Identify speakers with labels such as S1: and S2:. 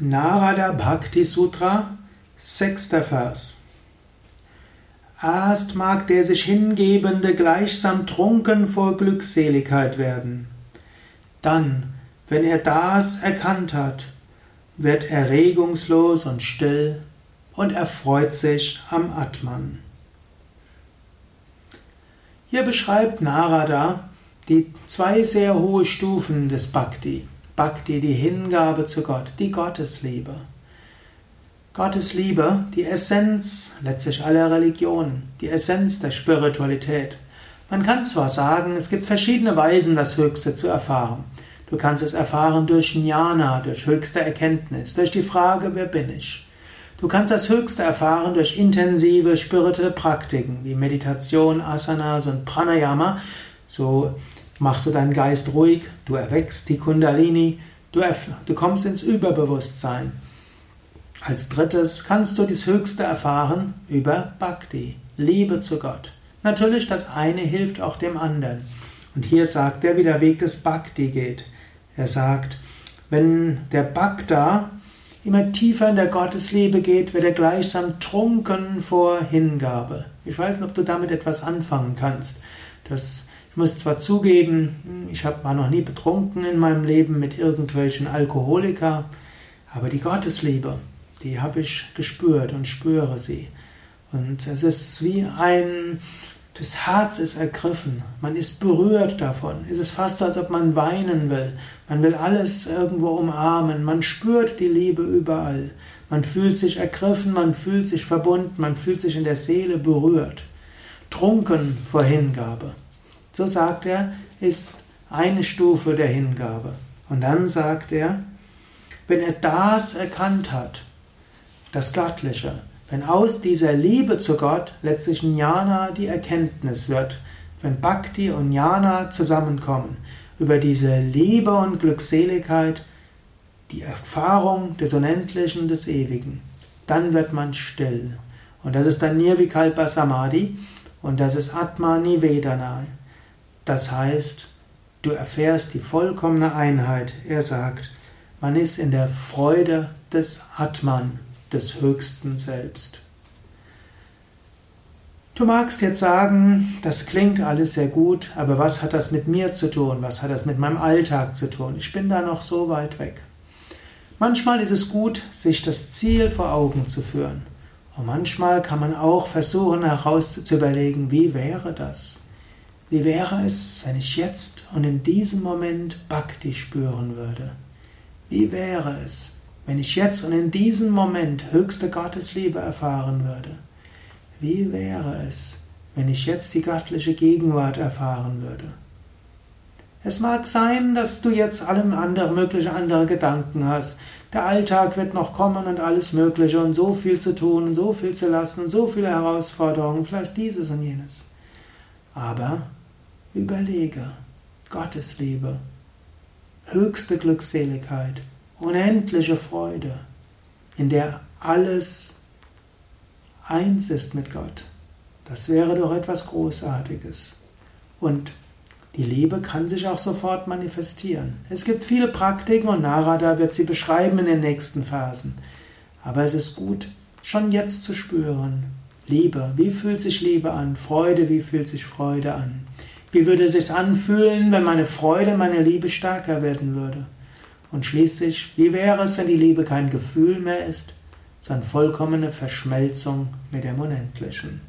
S1: Narada Bhakti Sutra, sechster Vers. Erst mag der sich Hingebende gleichsam trunken vor Glückseligkeit werden. Dann, wenn er das erkannt hat, wird er regungslos und still und erfreut sich am Atman. Hier beschreibt Narada die zwei sehr hohe Stufen des Bhakti. Bhakti, die Hingabe zu Gott, die Gottesliebe. Gottesliebe, die Essenz letztlich aller Religionen, die Essenz der Spiritualität. Man kann zwar sagen, es gibt verschiedene Weisen, das Höchste zu erfahren. Du kannst es erfahren durch Jnana, durch höchste Erkenntnis, durch die Frage, wer bin ich? Du kannst das Höchste erfahren durch intensive spirituelle Praktiken wie Meditation, Asanas und Pranayama. So machst du deinen Geist ruhig, du erweckst die Kundalini, du, du kommst ins Überbewusstsein. Als drittes kannst du das Höchste erfahren über Bhakti, Liebe zu Gott. Natürlich, das eine hilft auch dem anderen. Und hier sagt er, wie der Weg des Bhakti geht. Er sagt, wenn der Bhakta immer tiefer in der Gottesliebe geht, wird er gleichsam trunken vor Hingabe. Ich weiß nicht, ob du damit etwas anfangen kannst. Das muss zwar zugeben, ich war noch nie betrunken in meinem Leben mit irgendwelchen Alkoholikern, aber die Gottesliebe, die habe ich gespürt und spüre sie. Und es ist wie ein, das Herz ist ergriffen, man ist berührt davon. Es ist fast, als ob man weinen will. Man will alles irgendwo umarmen, man spürt die Liebe überall. Man fühlt sich ergriffen, man fühlt sich verbunden, man fühlt sich in der Seele berührt. Trunken vor Hingabe. So sagt er, ist eine Stufe der Hingabe. Und dann sagt er, wenn er das erkannt hat, das Göttliche, wenn aus dieser Liebe zu Gott letztlich Jnana die Erkenntnis wird, wenn Bhakti und Jnana zusammenkommen, über diese Liebe und Glückseligkeit, die Erfahrung des Unendlichen, des Ewigen, dann wird man still. Und das ist dann Nirvikalpa Samadhi und das ist Atma Nivedana. Das heißt, du erfährst die vollkommene Einheit. Er sagt, man ist in der Freude des Atman, des höchsten Selbst. Du magst jetzt sagen, das klingt alles sehr gut, aber was hat das mit mir zu tun? Was hat das mit meinem Alltag zu tun? Ich bin da noch so weit weg. Manchmal ist es gut, sich das Ziel vor Augen zu führen. Und manchmal kann man auch versuchen heraus zu überlegen, wie wäre das? Wie wäre es, wenn ich jetzt und in diesem Moment Bhakti spüren würde? Wie wäre es, wenn ich jetzt und in diesem Moment höchste Gottesliebe erfahren würde? Wie wäre es, wenn ich jetzt die göttliche Gegenwart erfahren würde? Es mag sein, dass du jetzt allem andere mögliche andere Gedanken hast. Der Alltag wird noch kommen und alles Mögliche und so viel zu tun und so viel zu lassen und so viele Herausforderungen, vielleicht dieses und jenes. Aber Überlege, Gottesliebe, höchste Glückseligkeit, unendliche Freude, in der alles eins ist mit Gott. Das wäre doch etwas Großartiges. Und die Liebe kann sich auch sofort manifestieren. Es gibt viele Praktiken und Narada wird sie beschreiben in den nächsten Phasen. Aber es ist gut, schon jetzt zu spüren. Liebe, wie fühlt sich Liebe an? Freude, wie fühlt sich Freude an? Wie würde es sich anfühlen, wenn meine Freude, meine Liebe stärker werden würde? Und schließlich, wie wäre es, wenn die Liebe kein Gefühl mehr ist, sondern vollkommene Verschmelzung mit dem Unendlichen?